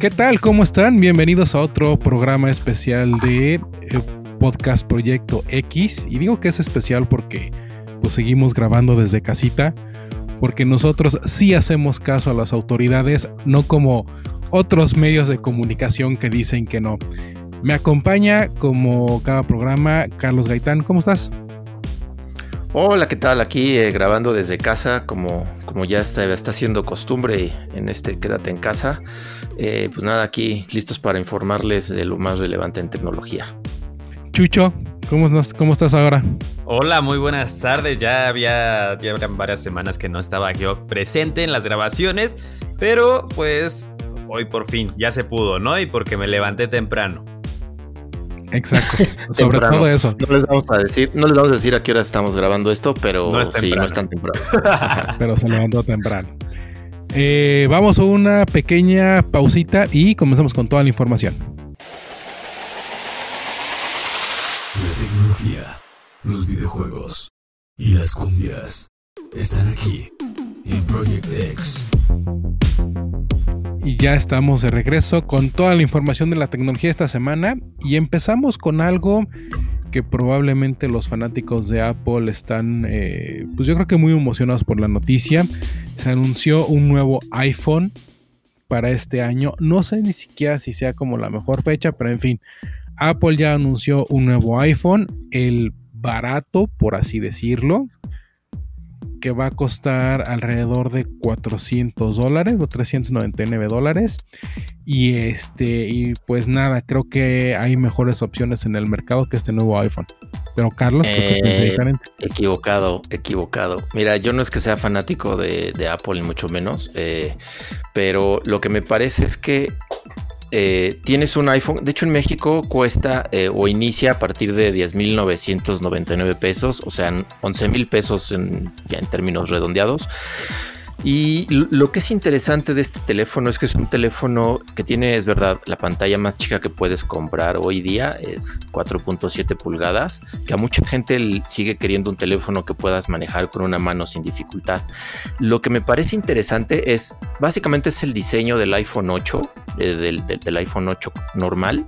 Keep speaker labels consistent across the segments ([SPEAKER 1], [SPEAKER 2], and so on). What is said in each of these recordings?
[SPEAKER 1] ¿Qué tal? ¿Cómo están? Bienvenidos a otro programa especial de eh, Podcast Proyecto X. Y digo que es especial porque pues, seguimos grabando desde casita, porque nosotros sí hacemos caso a las autoridades, no como otros medios de comunicación que dicen que no. Me acompaña como cada programa Carlos Gaitán. ¿Cómo estás?
[SPEAKER 2] Hola, ¿qué tal? Aquí eh, grabando desde casa, como, como ya está, está haciendo costumbre en este Quédate en casa. Eh, pues nada, aquí listos para informarles de lo más relevante en tecnología.
[SPEAKER 1] Chucho, ¿cómo, cómo estás ahora?
[SPEAKER 3] Hola, muy buenas tardes. Ya había ya varias semanas que no estaba yo presente en las grabaciones, pero pues hoy por fin ya se pudo, ¿no? Y porque me levanté temprano.
[SPEAKER 1] Exacto. Sobre todo eso.
[SPEAKER 2] No les vamos a decir, no les vamos a decir a qué hora estamos grabando esto, pero sí, no es tan temprano.
[SPEAKER 1] pero se levantó temprano. Eh, vamos a una pequeña pausita y comenzamos con toda la información.
[SPEAKER 4] La tecnología, los videojuegos y las cumbias están aquí en Project X.
[SPEAKER 1] Y ya estamos de regreso con toda la información de la tecnología esta semana y empezamos con algo que probablemente los fanáticos de Apple están, eh, pues yo creo que muy emocionados por la noticia. Se anunció un nuevo iPhone para este año. No sé ni siquiera si sea como la mejor fecha, pero en fin, Apple ya anunció un nuevo iPhone, el barato, por así decirlo, que va a costar alrededor de 400 dólares o 399 dólares. Y este, y pues nada, creo que hay mejores opciones en el mercado que este nuevo iPhone. Pero Carlos, creo que
[SPEAKER 2] eh, diferente. Equivocado, equivocado. Mira, yo no es que sea fanático de, Apple, ni mucho menos, eh, pero lo que me parece es que eh, tienes un iPhone, de hecho en México cuesta eh, o inicia a partir de 10.999 pesos, o sea, 11.000 pesos en, en términos redondeados. Y lo que es interesante de este teléfono es que es un teléfono que tiene, es verdad, la pantalla más chica que puedes comprar hoy día es 4.7 pulgadas, que a mucha gente sigue queriendo un teléfono que puedas manejar con una mano sin dificultad. Lo que me parece interesante es, básicamente es el diseño del iPhone 8, eh, del, iPhone 8 normal,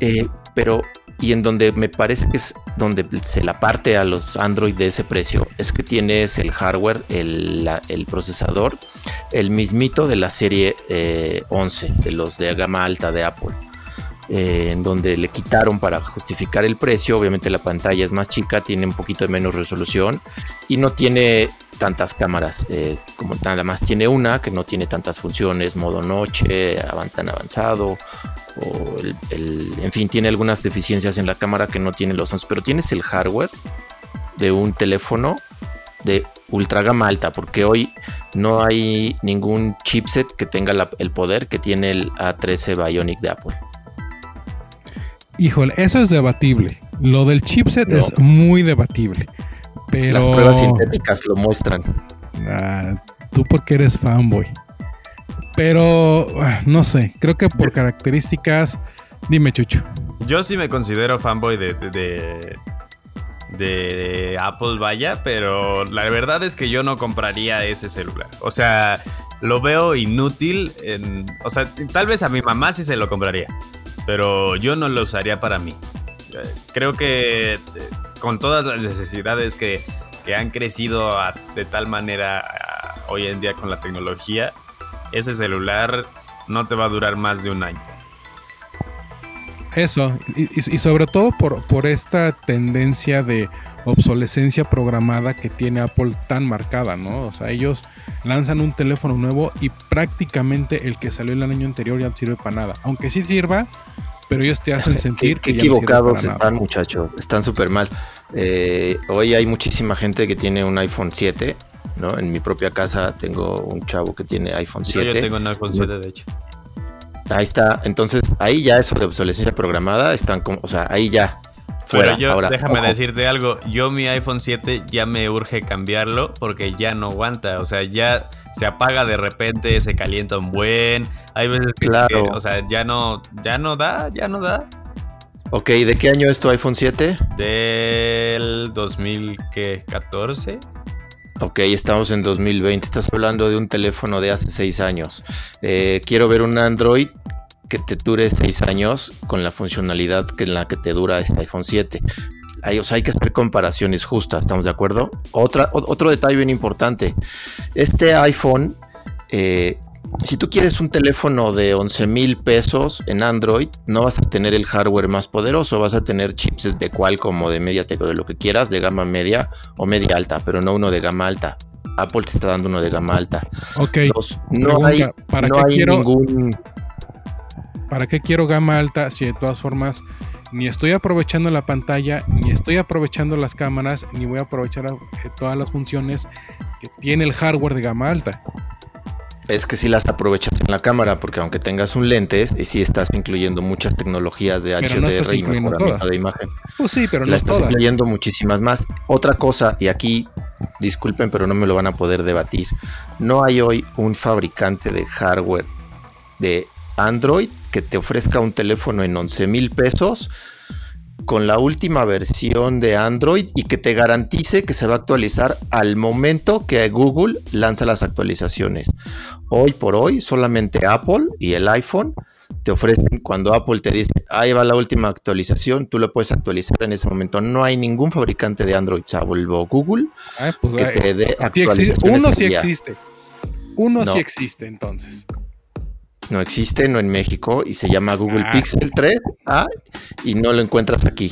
[SPEAKER 2] eh, pero y en donde me parece que es donde se la parte a los Android de ese precio es que tienes el hardware, el, procesador, el mismito de la serie 11, eh, de los de gama alta de Apple. Eh, en donde le quitaron para justificar el precio. Obviamente la pantalla es más chica, tiene un poquito de menos resolución y no tiene tantas cámaras, eh, como nada más tiene una que no tiene tantas funciones, modo noche, tan avanzado, o el, en fin, tiene algunas deficiencias en la cámara que no tiene los 11, pero tienes el hardware de un teléfono de ultra gama alta, porque hoy no hay ningún chipset que tenga el poder que tiene el A13 Bionic de Apple.
[SPEAKER 1] Híjole, eso es debatible. Lo del chipset es muy debatible. Pero...
[SPEAKER 2] Las pruebas sintéticas lo muestran.
[SPEAKER 1] Ah, tú porque eres fanboy. Pero no sé, creo que por características. Dime, Chucho.
[SPEAKER 3] Yo sí me considero fanboy de, de, de, Apple, vaya, pero la verdad es que yo no compraría ese celular. O sea, lo veo inútil. En, o sea, tal vez a mi mamá sí se lo compraría, pero yo no lo usaría para mí. Creo que con todas las necesidades que, han crecido de tal manera hoy en día con la tecnología, ese celular no te va a durar más de un año.
[SPEAKER 1] Eso, y, sobre todo por, por, esta tendencia de obsolescencia programada que tiene Apple tan marcada, ¿no? O sea, ellos lanzan un teléfono nuevo y prácticamente el que salió el año anterior ya no sirve para nada. Aunque sí sirva, pero ellos te hacen sentir
[SPEAKER 2] que equivocados están, muchachos. Están súper mal. Eh, hoy hay muchísima gente que tiene un iPhone 7, ¿no? En mi propia casa tengo un chavo que tiene iPhone 7.
[SPEAKER 3] Yo tengo un iPhone 7, de hecho.
[SPEAKER 2] Ahí está. Entonces, ahí ya eso de obsolescencia programada están como, o sea, ahí ya. Fuera.
[SPEAKER 3] Pero yo, déjame decirte algo. Yo mi iPhone 7 ya me urge cambiarlo porque ya no aguanta. O sea, ya se apaga de repente, se calienta un buen. Hay veces que, claro. o sea, ya no, ya no da, ya no da.
[SPEAKER 2] Ok, ¿de qué año es tu iPhone 7?
[SPEAKER 3] Del 2014.
[SPEAKER 2] Ok, estamos en 2020. Estás hablando de un teléfono de hace seis años. Eh, quiero ver un Android que te dure seis años con la funcionalidad que en la que te dura este iPhone 7. Hay, o sea, hay que hacer comparaciones justas, ¿estamos de acuerdo? Otra, otro detalle bien importante. Este iPhone, eh, si tú quieres un teléfono de 11 mil pesos en Android, no vas a tener el hardware más poderoso, vas a tener chips de Qualcomm o de MediaTek o de lo que quieras, de gama media o media alta, pero no uno de gama alta. Apple te está dando uno de gama alta.
[SPEAKER 1] Ok.
[SPEAKER 2] No hay,
[SPEAKER 1] ¿para
[SPEAKER 2] no
[SPEAKER 1] qué
[SPEAKER 2] hay
[SPEAKER 1] quiero-
[SPEAKER 2] ningún...
[SPEAKER 1] ¿Para qué quiero gama alta si de todas formas ni estoy aprovechando la pantalla, ni estoy aprovechando las cámaras, ni voy a aprovechar eh, todas las funciones que tiene el hardware de gama alta?
[SPEAKER 2] Es que si las aprovechas en la cámara, porque aunque tengas un lentes, y sí estás incluyendo muchas tecnologías de
[SPEAKER 1] Pero no
[SPEAKER 2] HDR y
[SPEAKER 1] incluyendo
[SPEAKER 2] mejoramiento de imagen.
[SPEAKER 1] Pues sí, pero
[SPEAKER 2] la
[SPEAKER 1] no
[SPEAKER 2] estás
[SPEAKER 1] todas.
[SPEAKER 2] incluyendo muchísimas más. Otra cosa, y aquí disculpen, pero no me lo van a poder debatir. No hay hoy un fabricante de hardware de Android que te ofrezca un teléfono en 11 mil pesos con la última versión de Android y que te garantice que se va a actualizar al momento que Google lanza las actualizaciones. Hoy por hoy, solamente Apple y el iPhone te ofrecen cuando Apple te dice, ahí va la última actualización, tú lo puedes actualizar en ese momento. No hay ningún fabricante de Android, salvo Google,
[SPEAKER 1] Ah, pues,
[SPEAKER 2] que te dé
[SPEAKER 1] sí existe.
[SPEAKER 2] actualizaciones
[SPEAKER 1] Uno
[SPEAKER 2] al
[SPEAKER 1] sí
[SPEAKER 2] día.
[SPEAKER 1] existe. Uno
[SPEAKER 2] No.
[SPEAKER 1] sí existe entonces.
[SPEAKER 2] No existe, no en México, y se llama Google
[SPEAKER 1] Ah.
[SPEAKER 2] Pixel 3 ah, y no lo encuentras aquí.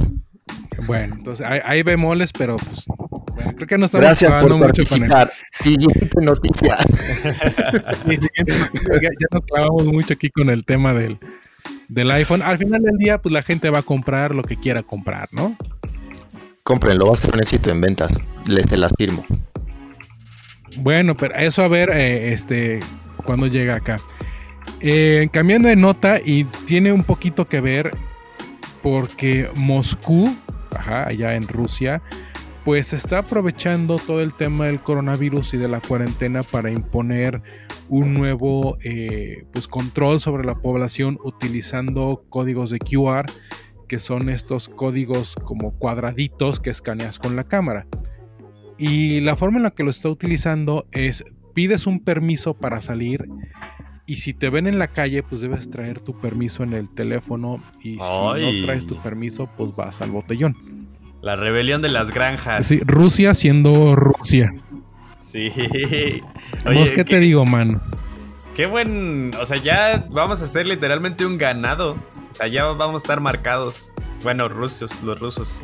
[SPEAKER 1] Bueno, entonces hay, hay bemoles, pero pues bueno, creo que no estamos
[SPEAKER 2] Gracias por
[SPEAKER 1] mucho con el,
[SPEAKER 2] participar. Siguiente noticia.
[SPEAKER 1] Siguiente noticia, ya, ya nos clavamos mucho aquí con el tema del, del iPhone. Al final del día, pues la gente va a comprar lo que quiera comprar, ¿no?
[SPEAKER 2] Cómprenlo, va a ser un éxito en ventas. Les se las firmo.
[SPEAKER 1] Bueno, pero eso a ver, eh, este, cuando llega acá. Eh, cambiando de nota y tiene un poquito que ver porque Moscú, allá en Rusia, pues está aprovechando todo el tema del coronavirus y de la cuarentena para imponer un nuevo eh, pues, control sobre la población utilizando códigos de QR, que son estos códigos como cuadraditos que escaneas con la cámara. Y la forma en la que lo está utilizando es pides un permiso para salir y si te ven en la calle pues debes traer tu permiso en el teléfono y si no traes tu permiso pues vas al botellón.
[SPEAKER 3] La rebelión de las granjas.
[SPEAKER 1] Sí, Rusia siendo Rusia.
[SPEAKER 3] Sí.
[SPEAKER 1] Vos, ¿qué te digo, mano?
[SPEAKER 3] Qué buen. O sea, ya vamos a hacer literalmente un ganado. O sea, ya vamos a estar marcados. Bueno, rusos, los rusos.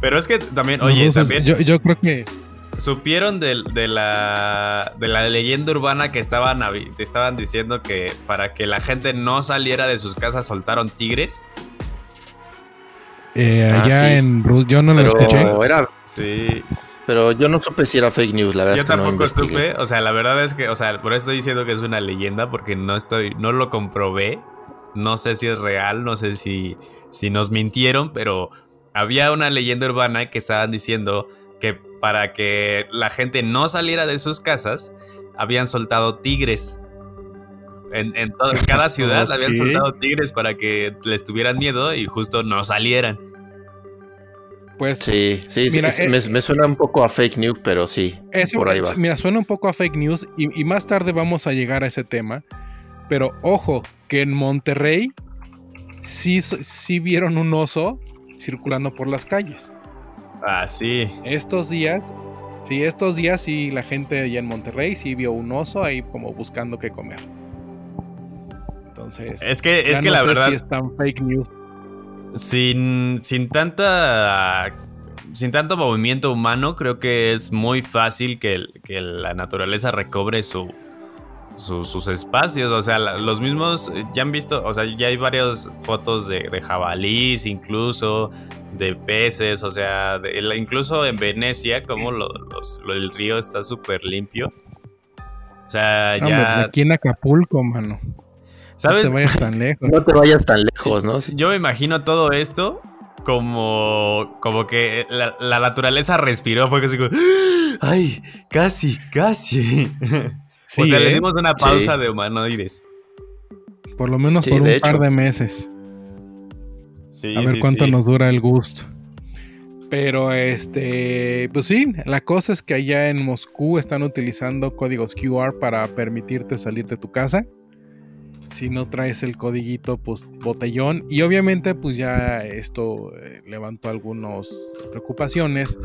[SPEAKER 3] Pero es que también,
[SPEAKER 1] Los
[SPEAKER 3] oye,
[SPEAKER 1] rusos,
[SPEAKER 3] también
[SPEAKER 1] yo, yo creo que
[SPEAKER 3] supieron de, la, de la leyenda urbana que estaban, estaban diciendo que para que la gente no saliera de sus casas soltaron tigres.
[SPEAKER 1] eh,
[SPEAKER 2] Ah,
[SPEAKER 1] allá
[SPEAKER 2] sí.
[SPEAKER 1] en Rusia yo no lo escuché.
[SPEAKER 2] Pero, era,
[SPEAKER 3] Sí.
[SPEAKER 2] pero yo no supe si era fake news, la verdad
[SPEAKER 3] Yo
[SPEAKER 2] es que no
[SPEAKER 3] tampoco estuve, o sea, la verdad es que, o sea, por eso estoy diciendo que es una leyenda, porque no estoy, no lo comprobé, no sé si es real, no sé si, si nos mintieron, pero había una leyenda urbana que estaban diciendo que para que la gente no saliera de sus casas, habían soltado tigres. En, en todo- en cada ciudad habían soltado tigres para que les tuvieran miedo y justo no salieran.
[SPEAKER 1] Pues
[SPEAKER 2] Sí, sí, sí,
[SPEAKER 1] Mira,
[SPEAKER 2] sí,
[SPEAKER 1] eh,
[SPEAKER 2] me, me suena un poco a fake news, pero sí,
[SPEAKER 1] Eso,
[SPEAKER 2] por ahí va.
[SPEAKER 1] Mira, suena un poco a fake news y, y más tarde vamos a llegar a ese tema. Pero ojo, que en Monterrey sí, sí vieron un oso circulando por las calles.
[SPEAKER 3] Ah, sí.
[SPEAKER 1] Estos días, sí, estos días sí la gente allá en Monterrey sí vio un oso ahí como buscando qué comer. Entonces,
[SPEAKER 3] Es que, es que
[SPEAKER 1] no
[SPEAKER 3] la
[SPEAKER 1] sé
[SPEAKER 3] verdad.
[SPEAKER 1] si es tan fake news.
[SPEAKER 3] Sin, sin tanta. Sin tanto movimiento humano, creo que es muy fácil que, que la naturaleza recobre su, su- sus espacios. O sea, los mismos. eh, Ya han visto. O sea, ya hay varias fotos de, de jabalís, incluso. De peces. O sea, de- incluso en Venecia, como lo- los- lo- el río está súper limpio. O sea,
[SPEAKER 1] Ah, hombre, pues
[SPEAKER 3] ya.
[SPEAKER 1] aquí en Acapulco, mano. No
[SPEAKER 3] ¿Sabes?
[SPEAKER 1] te vayas tan lejos.
[SPEAKER 2] No te vayas tan lejos, ¿no?
[SPEAKER 3] Yo me imagino todo esto como, como que la, la naturaleza respiró, fue así como, ay, casi, casi.
[SPEAKER 1] Sí,
[SPEAKER 3] o sea, le
[SPEAKER 1] ¿eh?
[SPEAKER 3] dimos una pausa
[SPEAKER 2] Sí.
[SPEAKER 3] de humanoides.
[SPEAKER 1] Por lo menos
[SPEAKER 2] Sí,
[SPEAKER 1] por un par de meses.
[SPEAKER 3] Sí,
[SPEAKER 1] A ver
[SPEAKER 3] sí,
[SPEAKER 1] cuánto
[SPEAKER 3] sí.
[SPEAKER 1] nos dura el gusto. Pero este, pues sí, la cosa es que allá en Moscú están utilizando códigos QR para permitirte salir de tu casa. si no traes el codiguito, pues botellón. Y obviamente, pues ya esto eh, levantó algunas preocupaciones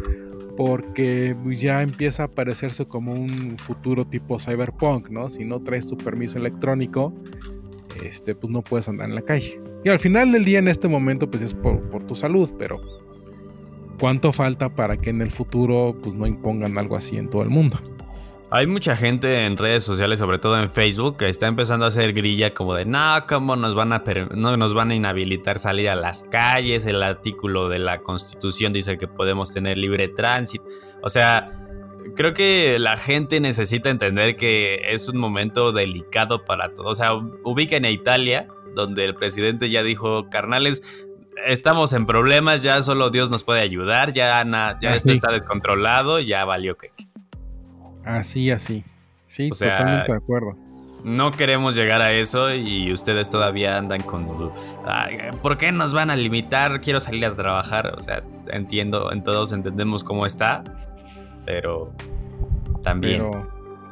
[SPEAKER 1] porque ya empieza a parecerse como un futuro tipo cyberpunk, ¿no? Si no traes tu permiso electrónico, este, pues no puedes andar en la calle. Y al final del día, en este momento, pues es por, tu salud, pero ¿cuánto falta para que en el futuro pues no impongan algo así en todo el mundo?
[SPEAKER 3] Hay mucha gente en redes sociales, sobre todo en Facebook, que está empezando a hacer grilla como de, no, ¿cómo nos van a, no, nos van a inhabilitar salir a las calles? El artículo de la Constitución dice que podemos tener libre tránsito. O sea, creo que la gente necesita entender que es un momento delicado para todos. O sea, ubiquen a Italia, donde el presidente ya dijo, carnales, estamos en problemas, ya solo Dios nos puede ayudar, ya, ya esto está descontrolado, ya valió que...
[SPEAKER 1] Así, así. Sí, totalmente de acuerdo.
[SPEAKER 3] No queremos llegar a eso y ustedes todavía andan con... ¿Por qué nos van a limitar? Quiero salir a trabajar. O sea, entiendo, en todos entendemos cómo está, pero también...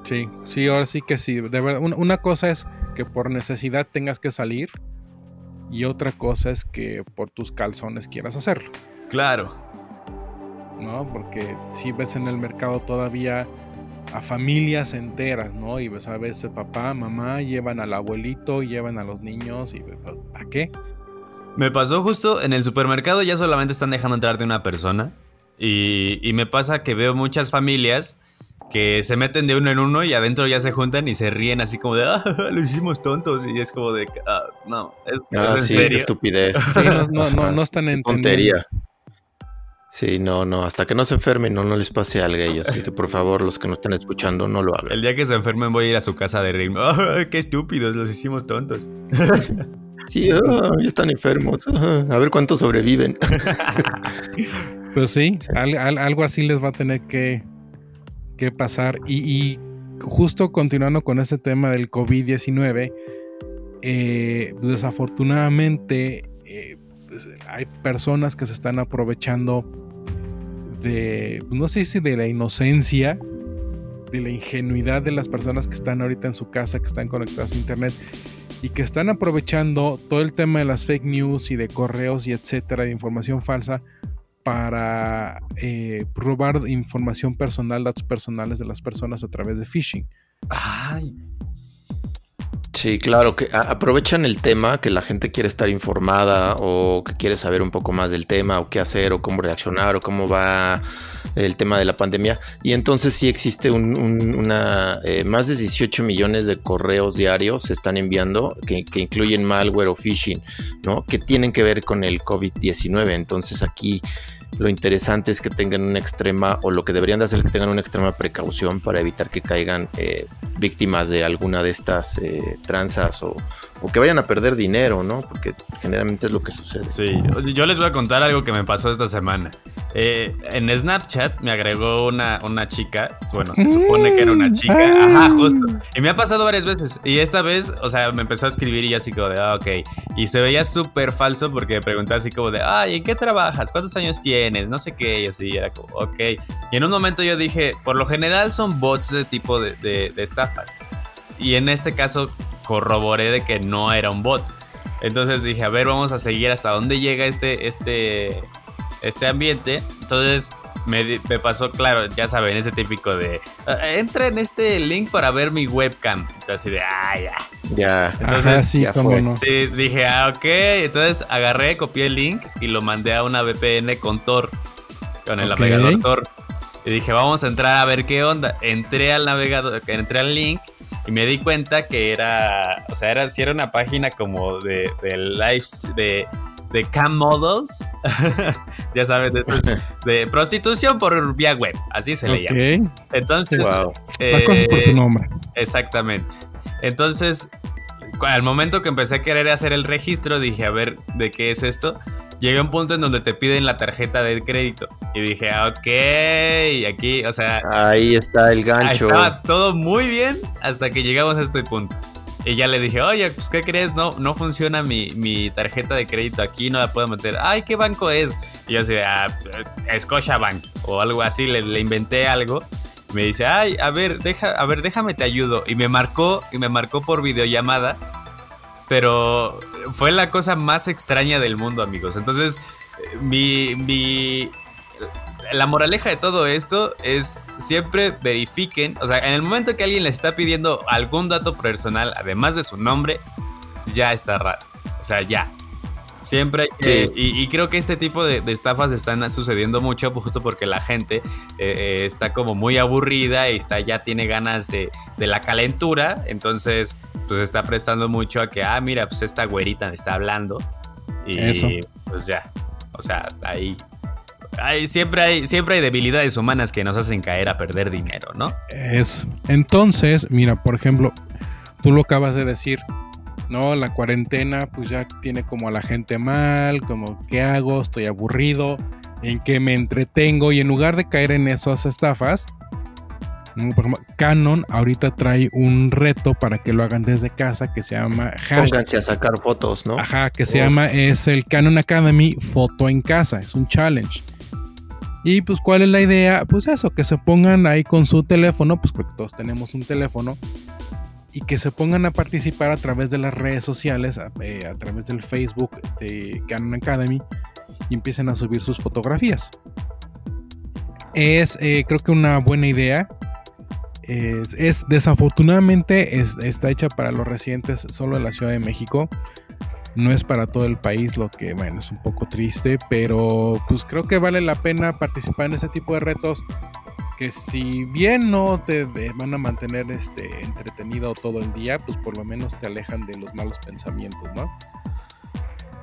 [SPEAKER 1] sí, sí, ahora sí que sí. De verdad, una cosa es que por necesidad tengas que salir y otra cosa es que por tus calzones quieras hacerlo.
[SPEAKER 3] Claro.
[SPEAKER 1] ¿No? Porque si ves en el mercado todavía a familias enteras, ¿no? Y ves a veces papá, mamá llevan al abuelito, llevan a los niños y ¿para qué?
[SPEAKER 3] Me pasó justo en el supermercado ya solamente están dejando entrar de una persona y, y me pasa que veo muchas familias que se meten de uno en uno y adentro ya se juntan y se ríen así como de, ah, lo hicimos tontos. Y es como de, ah, no, es,
[SPEAKER 2] ah,
[SPEAKER 3] en
[SPEAKER 2] sí,
[SPEAKER 3] serio.
[SPEAKER 2] estupidez.
[SPEAKER 1] Sí, no, no, no, están entendiendo.
[SPEAKER 2] Tontería. Sí, no, no, hasta que no se enfermen, no, no les pase algo a ellos. Así que por favor, los que nos estén escuchando, no lo hagan.
[SPEAKER 3] El día que se enfermen voy a ir a su casa de ritmo. ¡Qué estúpidos! Los hicimos tontos.
[SPEAKER 2] Sí, ya están enfermos. a ver cuántos sobreviven.
[SPEAKER 1] pues sí, algo así les va a tener que, que pasar. Y, justo continuando con ese tema del COVID-19, eh, desafortunadamente eh, pues, hay personas que se están aprovechando de, no sé si de la inocencia, de la ingenuidad de las personas que están ahorita en su casa, que están conectadas a internet y que están aprovechando todo el tema de las fake news y de correos y etcétera, de información falsa para eh, robar información personal, datos personales de las personas a través de phishing.
[SPEAKER 3] Ay.
[SPEAKER 2] Sí, claro, que aprovechan el tema, que la gente quiere estar informada o que quiere saber un poco más del tema o qué hacer o cómo reaccionar o cómo va el tema de la pandemia. Y entonces sí existe una, eh, más de 18 millones de correos diarios se están enviando que, que incluyen malware o phishing, ¿no? Que tienen que ver con el COVID-19. Entonces aquí lo interesante es que tengan una extrema, o lo que deberían de hacer es que tengan una extrema precaución para evitar que caigan eh, víctimas de alguna de estas eh, tranzas o, o, que vayan a perder dinero, ¿no? Porque generalmente es lo que sucede.
[SPEAKER 3] Sí, yo les voy a contar algo que me pasó esta semana. Eh, en Snapchat me agregó una, una chica, bueno, se supone que era una chica, ajá, justo. Y me ha pasado varias veces. Y esta vez, o sea, me empezó a escribir y así como de, ah, ok. Y se veía súper falso porque me preguntaba así como de, ay, ¿en qué trabajas? ¿Cuántos años tienes? No sé qué. Y así era como, ok. Y en un momento yo dije, por lo general son bots de tipo de, de, de estafas. Y en este caso corroboré de que no era un bot. Entonces dije, a ver, vamos a seguir hasta dónde llega este, este, este ambiente. Entonces me, me, pasó, claro, ya saben, ese típico de ah, entra en este link para ver mi webcam. Entonces, de ah, ya.
[SPEAKER 2] Ya.
[SPEAKER 1] Entonces, sí,
[SPEAKER 2] ya fue.
[SPEAKER 1] No.
[SPEAKER 3] sí, dije, ah, ok. Entonces agarré, copié el link y lo mandé a una VPN con Tor, con el okay. navegador Tor. Y dije, vamos a entrar a ver qué onda. Entré al navegador, entré al link y me di cuenta que era, o sea, era, si era una página como de, de live, de de cam models, ya sabes, de, de, prostitución por vía web, así se le
[SPEAKER 1] okay.
[SPEAKER 3] llama. Entonces,
[SPEAKER 1] wow. eh, las cosas por tu nombre.
[SPEAKER 3] Exactamente. Entonces, al momento que empecé a querer hacer el registro, dije, a ver, ¿de qué es esto? Llegué a un punto en donde te piden la tarjeta de crédito. Y dije, ok, aquí, o sea...
[SPEAKER 2] Ahí está el gancho.
[SPEAKER 3] Estaba todo muy bien hasta que llegamos a este punto. Y ya le dije, oye, pues ¿qué crees? No, no funciona mi, mi, tarjeta de crédito aquí, no la puedo meter. Ay, ¿qué banco es? Y yo así, ah, Scotiabank o algo así, le, le, inventé algo. Me dice, ay, a ver, deja, a ver, déjame te ayudo. Y me marcó, y me marcó por videollamada. pero fue la cosa más extraña del mundo, amigos. Entonces, mi, mi, la moraleja de todo esto es siempre verifiquen, o sea, en el momento que alguien les está pidiendo algún dato personal, además de su nombre, ya está raro. O sea, ya. Siempre hay que, y, creo que este tipo de, estafas están sucediendo mucho justo porque la gente eh, eh, está como muy aburrida y está, ya tiene ganas de, de, la calentura, entonces pues está prestando mucho a que, ah, mira, pues esta güerita me está hablando y Eso. pues ya, o sea, ahí siempre, hay, siempre hay debilidades humanas que nos hacen caer a perder dinero, ¿no?
[SPEAKER 1] Es. Entonces, mira, por ejemplo, tú lo acabas de decir, ¿no? La cuarentena, pues ya tiene como a la gente mal, como, ¿qué hago? Estoy aburrido, ¿en qué me entretengo? Y en lugar de caer en esas estafas, por ejemplo, Canon ahorita trae un reto para que lo hagan desde casa que se llama
[SPEAKER 2] Pónganse a sacar fotos, ¿no?
[SPEAKER 1] Ajá, que se llama, es el Canon Academy Foto en Casa, es un challenge. Y pues, ¿cuál es la idea? Pues eso, que se pongan ahí con su teléfono, pues porque todos tenemos un teléfono, y que se pongan a participar a través de las redes sociales, a, eh, través del Facebook de Canon Academy, y empiecen a subir sus fotografías. Es, eh, creo que una buena idea. Es, desafortunadamente está hecha para los residentes solo en la Ciudad de México no es para todo el país, lo que, bueno, es un poco triste, pero pues creo que vale la pena participar en ese tipo de retos que si bien no te van a mantener este, entretenido todo el día, pues por lo menos te alejan de los malos pensamientos, ¿no?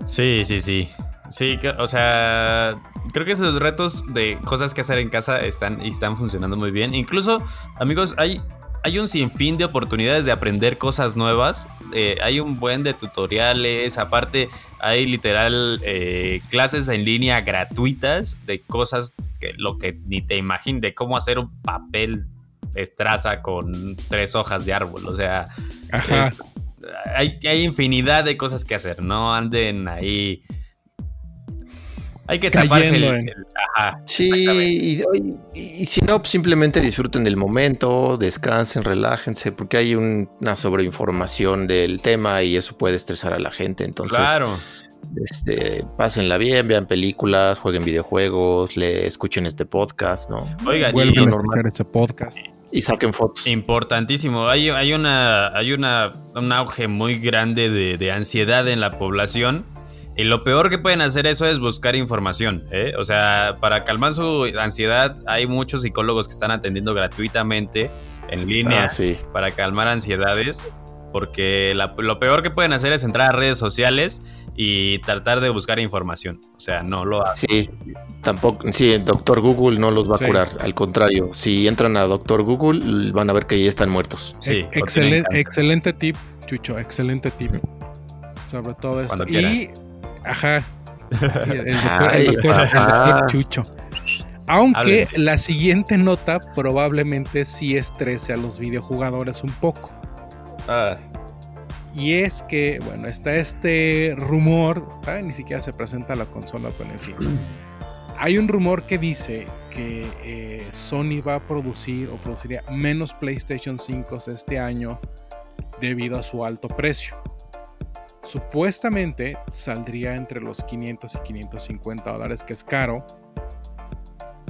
[SPEAKER 3] Sí, sí, sí. Sí, o sea, creo que esos retos de cosas que hacer en casa están, están funcionando muy bien. Incluso, amigos, hay hay un sinfín de oportunidades de aprender cosas nuevas. Eh, hay un buen de tutoriales. Aparte, hay literal eh, clases en línea gratuitas de cosas que lo que ni te imaginas, de cómo hacer un papel estraza con tres hojas de árbol. O sea, hay, hay infinidad de cosas que hacer. No anden ahí hay que taparse el,
[SPEAKER 2] Sí, y, si no, pues simplemente disfruten del momento, descansen, relájense, porque hay una sobreinformación del tema y eso puede estresar a la gente. Entonces, claro. Este, pásenla bien, vean películas, jueguen videojuegos, le escuchen este podcast, ¿no?
[SPEAKER 1] Oigan, vuelven a escuchar este podcast.
[SPEAKER 2] Y saquen fotos.
[SPEAKER 3] Importantísimo. Hay, hay una, hay una, un auge muy grande de, de ansiedad en la población y lo peor que pueden hacer eso es buscar información. ¿eh? O sea, para calmar su ansiedad, hay muchos psicólogos que están atendiendo gratuitamente en línea ah, para calmar ansiedades. Porque lo peor que pueden hacer es entrar a redes sociales y tratar de buscar información. O sea, no lo hacen.
[SPEAKER 2] Sí, tampoco. Sí, Doctor Google no los va a curar. Al contrario, si entran a Doctor Google, van a ver que ya están muertos.
[SPEAKER 1] Sí, excelente, excelente tip, Chucho. Excelente tip. Sobre todo esto. Y Ajá. El doctor, Chucho. Aunque la siguiente nota probablemente sí estrese a los videojugadores un poco. Ah. Y es que, bueno, está este rumor, ni siquiera se presenta la consola, pero en fin. Hay un rumor que dice que eh, Sony va a producir o produciría menos PlayStation 5 este año debido a su alto precio. Supuestamente saldría entre los 500 y 550 dólares, que es caro.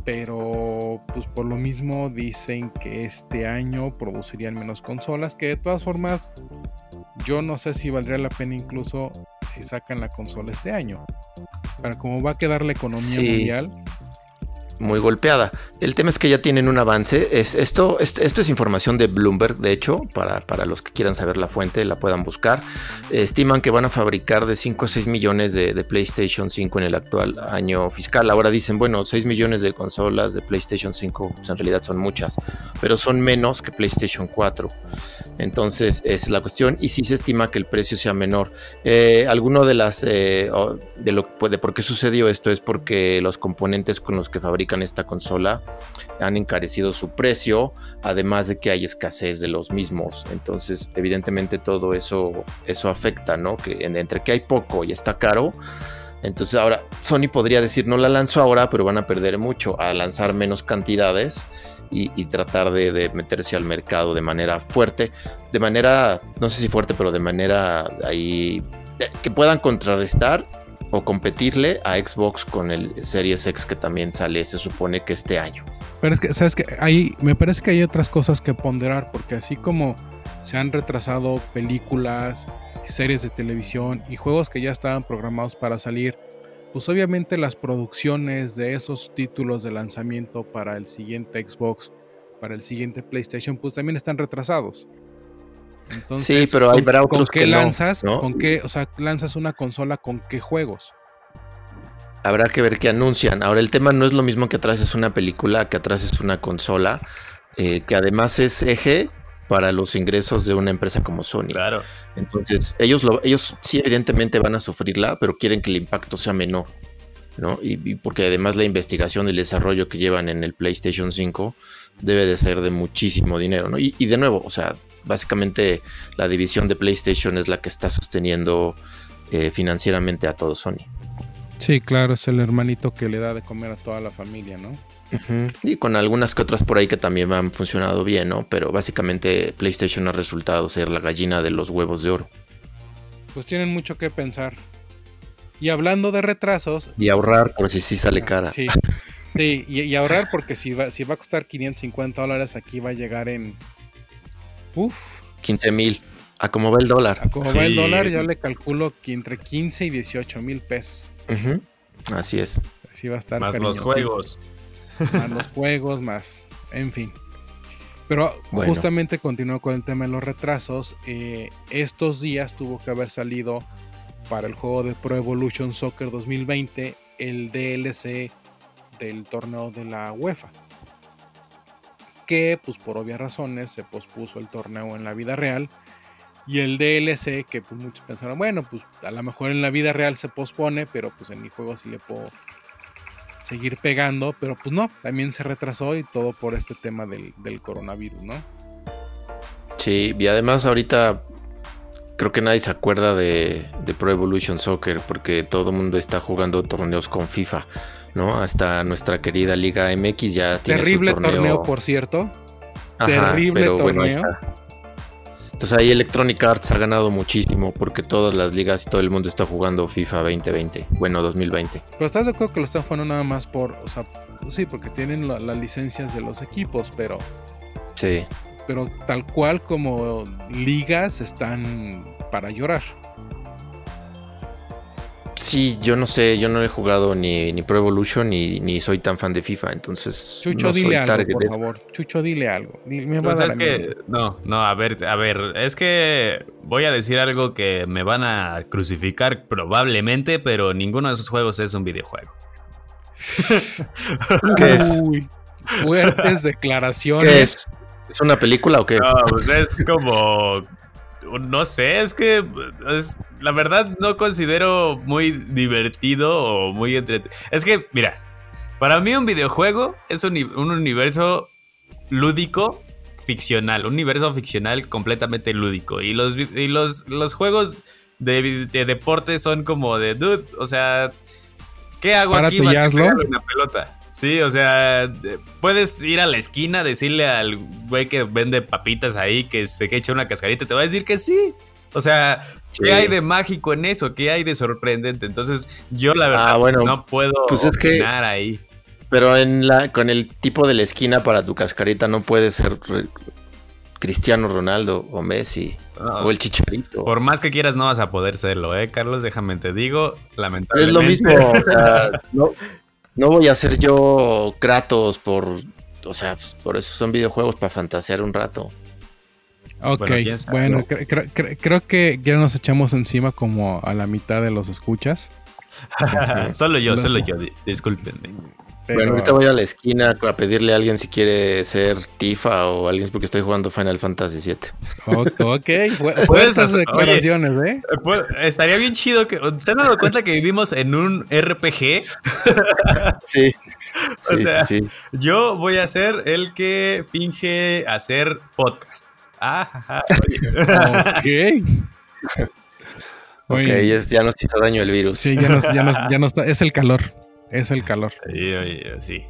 [SPEAKER 1] Pero pues por lo mismo dicen que este año producirían menos consolas, que de todas formas yo no sé si valdría la pena incluso si sacan la consola este año. Para cómo va a quedar la economía mundial,
[SPEAKER 2] muy golpeada. El tema es que ya tienen un avance. Es, esto, esto, es información de Bloomberg, de hecho, para, para, los que quieran saber la fuente, la puedan buscar. estiman que van a fabricar de 5 a 6 millones de, PlayStation 5 en el actual año fiscal. Ahora dicen, bueno, 6 millones de consolas de PlayStation 5, pues en realidad son muchas, pero son menos que PlayStation 4. Entonces, es la cuestión. Y si se estima que el precio sea menor. Eh, alguno de las eh, de lo de por qué sucedió esto es porque los componentes con los que fabrican esta consola han encarecido su precio, además de que hay escasez de los mismos. Entonces, evidentemente todo eso, eso afecta, ¿no? Que entre que hay poco y está caro. Entonces ahora Sony podría decir no la lanzo ahora, pero van a perder mucho a lanzar menos cantidades y, y tratar de, de, meterse al mercado de manera fuerte, de manera, no sé si fuerte, pero de manera ahí que puedan contrarrestar competirle a Xbox con el Series X que también sale, se supone que este año.
[SPEAKER 1] Pero es que, ¿sabes que Ahí me parece que hay otras cosas que ponderar, porque así como se han retrasado películas, series de televisión y juegos que ya estaban programados para salir, pues obviamente las producciones de esos títulos de lanzamiento para el siguiente Xbox, para el siguiente PlayStation, pues también están retrasados.
[SPEAKER 2] Entonces, sí, pero hay
[SPEAKER 1] ¿con, ¿con qué lanzas? ¿Con qué, o sea, lanzas una consola con qué juegos?
[SPEAKER 2] Habrá que ver qué anuncian. Ahora, el tema no es lo mismo que atrás es una película, que atrás es una consola, eh, que además es eje para los ingresos de una empresa como Sony.
[SPEAKER 3] Claro.
[SPEAKER 2] Entonces, ellos, lo, ellos sí evidentemente van a sufrirla, pero quieren que el impacto sea menor. ¿no? Y, y, porque además la investigación y el desarrollo que llevan en el PlayStation 5 debe de ser de muchísimo dinero, ¿no? Y, y de nuevo, o sea, básicamente la división de PlayStation es la que está sosteniendo eh, financieramente a todo Sony.
[SPEAKER 1] Sí, claro, es el hermanito que le da de comer a toda la familia, ¿no?
[SPEAKER 2] Uh -huh. Y con algunas que otras por ahí que también han funcionado bien, ¿no? Pero básicamente PlayStation ha resultado ser la gallina de los huevos de oro.
[SPEAKER 1] Pues tienen mucho que pensar. Y hablando de retrasos.
[SPEAKER 2] Y ahorrar por si sí sale cara.
[SPEAKER 1] Sí, sí y, y, ahorrar porque si va, si va a costar 550 dólares, aquí va a llegar en. Uf.
[SPEAKER 2] 15 mil. A como va el dólar.
[SPEAKER 1] A como sí. va el dólar, yo le calculo que entre 15 y 18 mil pesos.
[SPEAKER 2] Uh -huh. Así es.
[SPEAKER 1] Así va a estar.
[SPEAKER 3] Más los juegos.
[SPEAKER 1] Más los juegos, más. En fin. Pero bueno. justamente continuó con el tema de los retrasos. Eh, estos días tuvo que haber salido para el juego de Pro Evolution Soccer 2020 el DLC del torneo de la UEFA. Que pues por obvias razones se pospuso el torneo en la vida real. Y el DLC que pues muchos pensaron, bueno, pues a lo mejor en la vida real se pospone, pero pues en mi juego sí le puedo seguir pegando, pero pues no, también se retrasó y todo por este tema del, del coronavirus, ¿no?
[SPEAKER 2] Sí, y además ahorita creo que nadie se acuerda de, de, Pro Evolution Soccer porque todo el mundo está jugando torneos con FIFA, ¿no? Hasta nuestra querida Liga MX ya tiene
[SPEAKER 1] Terrible
[SPEAKER 2] su torneo.
[SPEAKER 1] torneo, por cierto.
[SPEAKER 2] Ajá, Terrible pero torneo. Bueno, ahí está. Entonces ahí Electronic Arts ha ganado muchísimo porque todas las ligas y todo el mundo está jugando FIFA 2020, bueno 2020.
[SPEAKER 1] Pero estás de acuerdo que lo están jugando nada más por, o sea, sí, porque tienen las la licencias de los equipos, pero...
[SPEAKER 2] Sí.
[SPEAKER 1] Pero tal cual como ligas están para llorar.
[SPEAKER 2] Sí, yo no sé, yo no he jugado ni, ni Pro Evolution ni, ni soy tan fan de FIFA, entonces.
[SPEAKER 1] Chucho,
[SPEAKER 2] no
[SPEAKER 1] dile
[SPEAKER 2] soy
[SPEAKER 1] algo, por favor. Chucho, dile algo. Me
[SPEAKER 3] va pues es que, no, no, a ver, a ver, es que voy a decir algo que me van a crucificar probablemente, pero ninguno de esos juegos es un videojuego.
[SPEAKER 2] ¿Qué es?
[SPEAKER 1] Uy, fuertes declaraciones.
[SPEAKER 2] ¿Qué es? ¿Es una película o qué?
[SPEAKER 3] No, pues es como no sé, es que es, la verdad no considero muy divertido o muy entretenido. Es que, mira, para mí un videojuego es un, un, universo lúdico ficcional, un universo ficcional completamente lúdico. Y los, y los, los juegos de, de deporte son como de, dude, o sea, ¿qué hago aquí? Una pelota. Sí, o sea, puedes ir a la esquina, decirle al güey que vende papitas ahí que se que echa una cascarita, te va a decir que sí. O sea, ¿qué sí. hay de mágico en eso? ¿Qué hay de sorprendente? Entonces, yo la verdad ah, bueno, no puedo
[SPEAKER 2] pues es que,
[SPEAKER 3] ahí.
[SPEAKER 2] Pero en la, con el tipo de la esquina para tu cascarita no puede ser Cristiano Ronaldo o Messi
[SPEAKER 3] Ah.
[SPEAKER 2] o el Chicharito.
[SPEAKER 3] Por más que quieras, no vas a poder serlo, ¿eh, Carlos? Déjame te digo, lamentablemente.
[SPEAKER 2] Es lo mismo, o sea, no, no voy a ser yo Kratos por. O sea, pues, por eso son videojuegos para fantasear un rato.
[SPEAKER 1] Ok, bueno, bueno cre cre creo que ya nos echamos encima como a la mitad de los escuchas.
[SPEAKER 3] solo yo, solo yo, discúlpenme.
[SPEAKER 2] Pero... Bueno, ahorita voy a la esquina a pedirle a alguien si quiere ser Tifa o alguien porque estoy jugando Final Fantasy VII.
[SPEAKER 1] Ok, fuertes declaraciones,
[SPEAKER 3] Oye,
[SPEAKER 1] ¿eh?
[SPEAKER 3] Pues, estaría bien chido que. ¿Se han dado cuenta que vivimos en un RPG?
[SPEAKER 2] sí.
[SPEAKER 3] o sea, sí, yo voy a ser el que finge hacer podcast. Ah,
[SPEAKER 1] ok.
[SPEAKER 2] ok, es, ya nos hizo daño el virus.
[SPEAKER 1] Sí, ya nos, ya nos, ya nos es el calor. Es el calor.
[SPEAKER 3] Sí, oye, sí.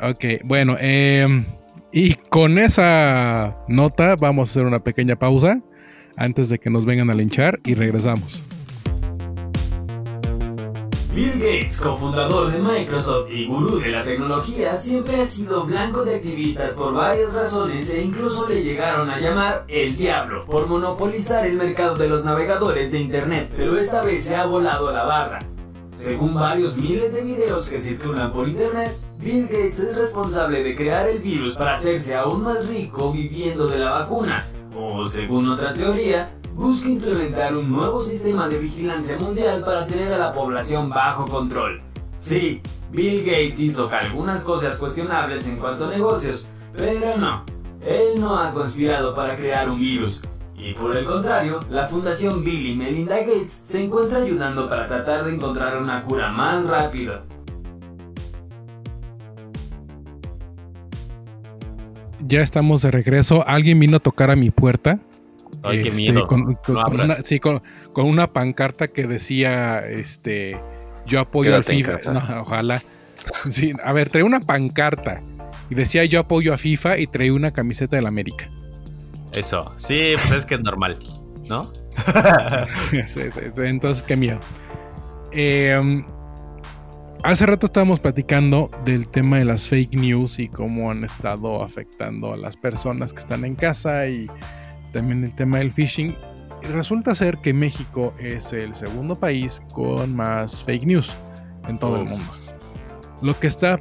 [SPEAKER 1] Ok, bueno, eh, Y con esa nota vamos a hacer una pequeña pausa antes de que nos vengan a linchar y regresamos.
[SPEAKER 5] Bill Gates, cofundador de Microsoft y gurú de la tecnología, siempre ha sido blanco de activistas por varias razones e incluso le llegaron a llamar el diablo por monopolizar el mercado de los navegadores de Internet, pero esta vez se ha volado a la barra. Según varios miles de videos que circulan por Internet, Bill Gates es responsable de crear el virus para hacerse aún más rico viviendo de la vacuna, o según otra teoría, busca implementar un nuevo sistema de vigilancia mundial para tener a la población bajo control. Sí, Bill Gates hizo algunas cosas cuestionables en cuanto a negocios, pero no, él no ha conspirado para crear un virus. Y por el contrario, la Fundación Bill y Melinda Gates se encuentra ayudando para tratar de encontrar una cura más rápida.
[SPEAKER 1] Ya estamos de regreso. Alguien vino a tocar a mi puerta
[SPEAKER 3] Ay, qué miedo.
[SPEAKER 1] Con, con-
[SPEAKER 3] No
[SPEAKER 1] con una, sí, con, con una pancarta que decía, este, yo apoyo
[SPEAKER 2] Quédate
[SPEAKER 1] al FIFA. No, ojalá. Sí, a ver, traía una pancarta y decía yo apoyo a FIFA y traía una camiseta del América.
[SPEAKER 3] Eso. Sí, pues es que es normal, ¿no?
[SPEAKER 1] Sí, sí, sí, Entonces, qué miedo. Eh, hace rato estábamos platicando del tema de las fake news y cómo han estado afectando a las personas que están en casa y también el tema del phishing. Y resulta ser que México es el segundo país con más fake news en todo el mundo. Lo que está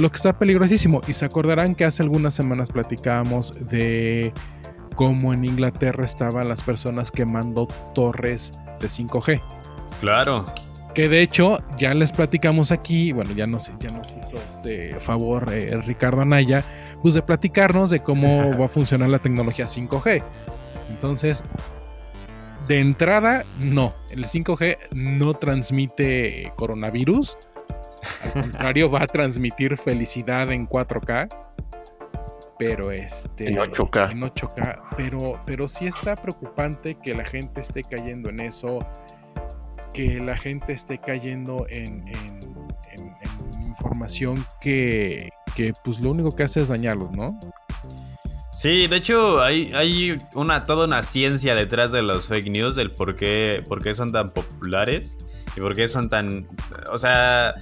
[SPEAKER 1] lo que está peligrosísimo. Y se acordarán que hace algunas semanas platicábamos de cómo en Inglaterra estaban las personas quemando torres de 5G.
[SPEAKER 3] Claro.
[SPEAKER 1] Que de hecho ya les platicamos aquí, bueno, ya nos, ya nos hizo este favor eh, Ricardo Anaya, pues de platicarnos de cómo va a funcionar la tecnología 5G. Entonces, de entrada, no, el 5G no transmite coronavirus, al contrario, va a transmitir felicidad en 4K. Pero este.
[SPEAKER 2] En 8K.
[SPEAKER 1] En 8K. Pero, pero sí está preocupante que la gente esté cayendo en eso. Que la gente esté cayendo en, en- en- en información que, que pues lo único que hace es dañarlos, ¿no?
[SPEAKER 3] Sí, de hecho hay, hay una, toda una ciencia detrás de los fake news, del por qué, por qué son tan populares y por qué son tan... O sea,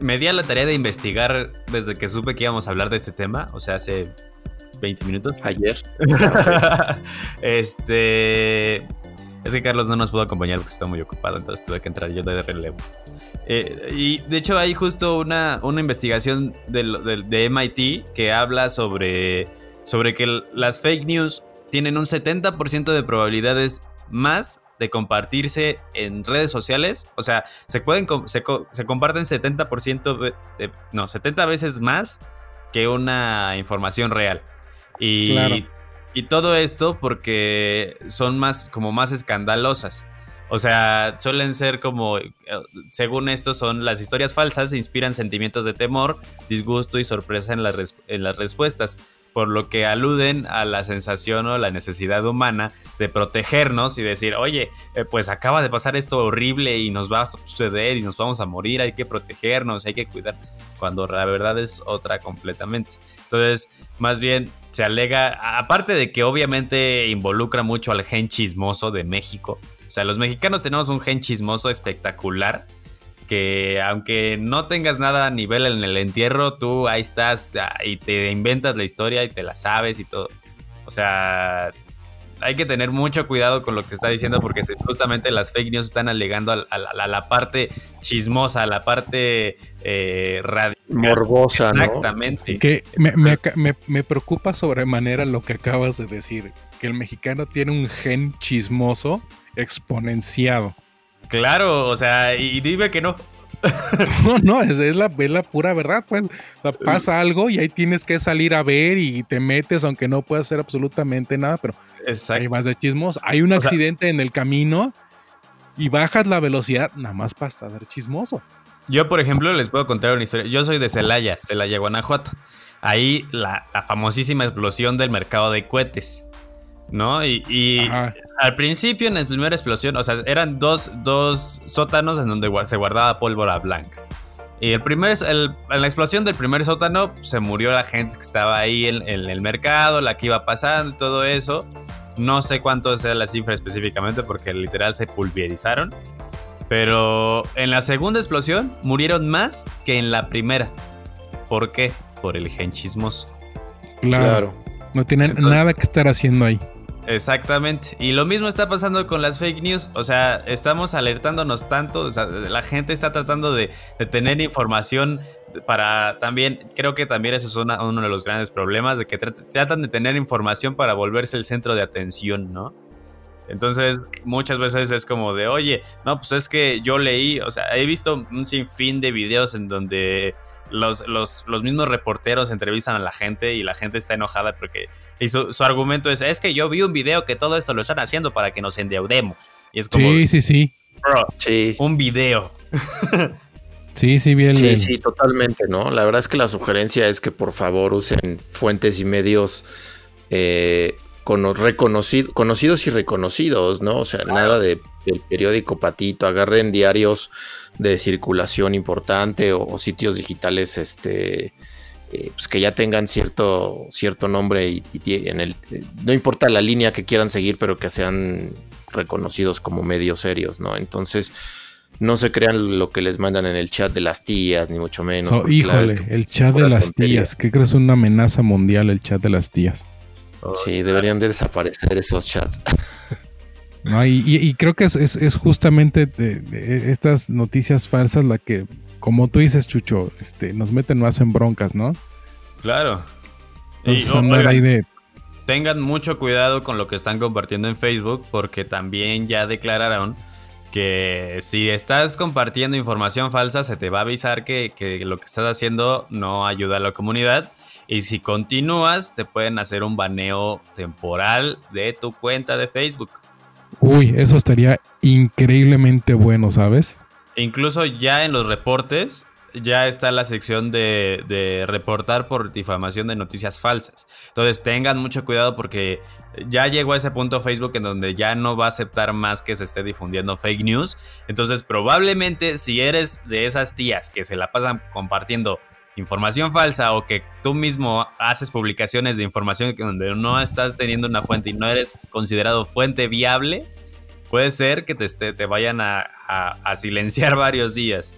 [SPEAKER 3] me di a la tarea de investigar desde que supe que íbamos a hablar de este tema, o sea, hace 20 minutos.
[SPEAKER 2] Ayer.
[SPEAKER 3] este... Es que Carlos no nos pudo acompañar porque está muy ocupado, entonces tuve que entrar yo de relevo. Eh, y de hecho hay justo una, una investigación del- de MIT que habla sobre, sobre que las fake news tienen un 70% de probabilidades más de compartirse en redes sociales. O sea, se, pueden, se, se comparten 70%, ve- de- no, 70 veces más que una información real. Y,
[SPEAKER 1] Claro.
[SPEAKER 3] y todo esto porque son más, como más escandalosas. O sea, suelen ser como, eh, según esto, son las historias falsas, inspiran sentimientos de temor, disgusto y sorpresa en las, en las respuestas, por lo que aluden a la sensación o la necesidad humana de protegernos y decir, oye, eh, pues acaba de pasar esto horrible y nos va a suceder y nos vamos a morir, hay que protegernos, hay que cuidar, cuando la verdad es otra completamente. Entonces, más bien se alega, aparte de que obviamente involucra mucho al gen chismoso de México, o sea, los mexicanos tenemos un gen chismoso espectacular. Que aunque no tengas nada a nivel en el entierro, tú ahí estás ah, y te inventas la historia y te la sabes y todo. O sea, hay que tener mucho cuidado con lo que está diciendo porque justamente las fake news están alegando a, a la, a la parte chismosa, a la parte eh, radical.
[SPEAKER 2] Morbosa, ¿no?
[SPEAKER 3] Exactamente.
[SPEAKER 1] Que me, me aca- me- me preocupa sobremanera lo que acabas de decir. Que el mexicano tiene un gen chismoso exponenciado.
[SPEAKER 3] Claro, o sea, y, y dime que no.
[SPEAKER 1] No, no, es, es la, es la pura verdad, pues. O sea, pasa algo y ahí tienes que salir a ver y te metes, aunque no puedas hacer absolutamente nada, pero ahí
[SPEAKER 3] Exacto.
[SPEAKER 1] vas de chismoso. Hay un
[SPEAKER 3] O sea-
[SPEAKER 1] accidente en el camino y bajas la velocidad, nada más para ser chismoso.
[SPEAKER 3] Yo, por ejemplo, les puedo contar una historia. Yo soy de Celaya, Celaya, Guanajuato. Ahí la, la famosísima explosión del mercado de cohetes. ¿No? Y, y al principio, en la primera explosión, o sea, eran dos, dos sótanos en donde se guardaba pólvora blanca. Y el primer, el, en la explosión del primer sótano se murió la gente que estaba ahí en, en el mercado, la que iba pasando y todo eso. No sé cuánto sea la cifra específicamente porque literal se pulverizaron. Pero en la segunda explosión murieron más que en la primera. ¿Por qué? Por el genchismoso.
[SPEAKER 1] Claro.
[SPEAKER 2] Claro.
[SPEAKER 1] No tienen
[SPEAKER 3] Entonces-
[SPEAKER 1] nada que estar haciendo ahí.
[SPEAKER 3] Exactamente. Y lo mismo está pasando con las fake news. O sea, estamos alertándonos tanto. O sea, la gente está tratando de, tener información para también. Creo que también eso es una- uno de los grandes problemas, de que trat- tratan de tener información para volverse el centro de atención, ¿no? Entonces, muchas veces es como de, oye, no, pues es que yo leí, o sea, he visto un sinfín de videos en donde los, los, los mismos reporteros entrevistan a la gente y la gente está enojada porque y su, su argumento es, es que yo vi un video que todo esto lo están haciendo para que nos endeudemos. Y es como,
[SPEAKER 1] Sí, sí, sí.
[SPEAKER 3] bro,
[SPEAKER 2] Sí,
[SPEAKER 3] un video.
[SPEAKER 1] Sí, sí, vi el.
[SPEAKER 2] sí, sí, totalmente, ¿no? La verdad es que la sugerencia es que por favor usen fuentes y medios eh, cono- reconocido- conocidos y reconocidos, ¿no? O sea, nada de el periódico Patito, agarren diarios de circulación importante o, o sitios digitales, este, eh, pues que ya tengan cierto, cierto nombre y, en el, eh, no importa la línea que quieran seguir, pero que sean reconocidos como medios serios, ¿no? Entonces, no se crean lo que les mandan en el chat de las tías, ni mucho menos.
[SPEAKER 1] So,
[SPEAKER 2] porque la
[SPEAKER 1] híjole,
[SPEAKER 2] verdad es que
[SPEAKER 1] el chat de las
[SPEAKER 2] tontería.
[SPEAKER 1] tías. ¿Qué crees? Una amenaza mundial el chat de las tías.
[SPEAKER 2] Sí, deberían de desaparecer esos chats.
[SPEAKER 1] No, y, y- y creo que es, es- es justamente de- de estas noticias falsas la que, como tú dices, Chucho, este, nos meten más en broncas, ¿no?
[SPEAKER 3] Claro. Y,
[SPEAKER 1] Entonces,
[SPEAKER 3] o-
[SPEAKER 1] andar
[SPEAKER 3] oigan,
[SPEAKER 1] ahí de.
[SPEAKER 3] tengan mucho cuidado con lo que están compartiendo en Facebook porque también ya declararon que si estás compartiendo información falsa se te va a avisar que, que lo que estás haciendo no ayuda a la comunidad y si continúas te pueden hacer un baneo temporal de tu cuenta de Facebook.
[SPEAKER 1] Uy, eso estaría increíblemente bueno, ¿sabes?
[SPEAKER 3] Incluso ya en los reportes ya está la sección de, de reportar por difamación de noticias falsas. Entonces tengan mucho cuidado porque ya llegó a ese punto Facebook en donde ya no va a aceptar más que se esté difundiendo fake news. Entonces probablemente si eres de esas tías que se la pasan compartiendo información falsa o que tú mismo haces publicaciones de información que donde no estás teniendo una fuente y no eres considerado fuente viable, puede ser que te, esté- te vayan a- a- a silenciar varios días.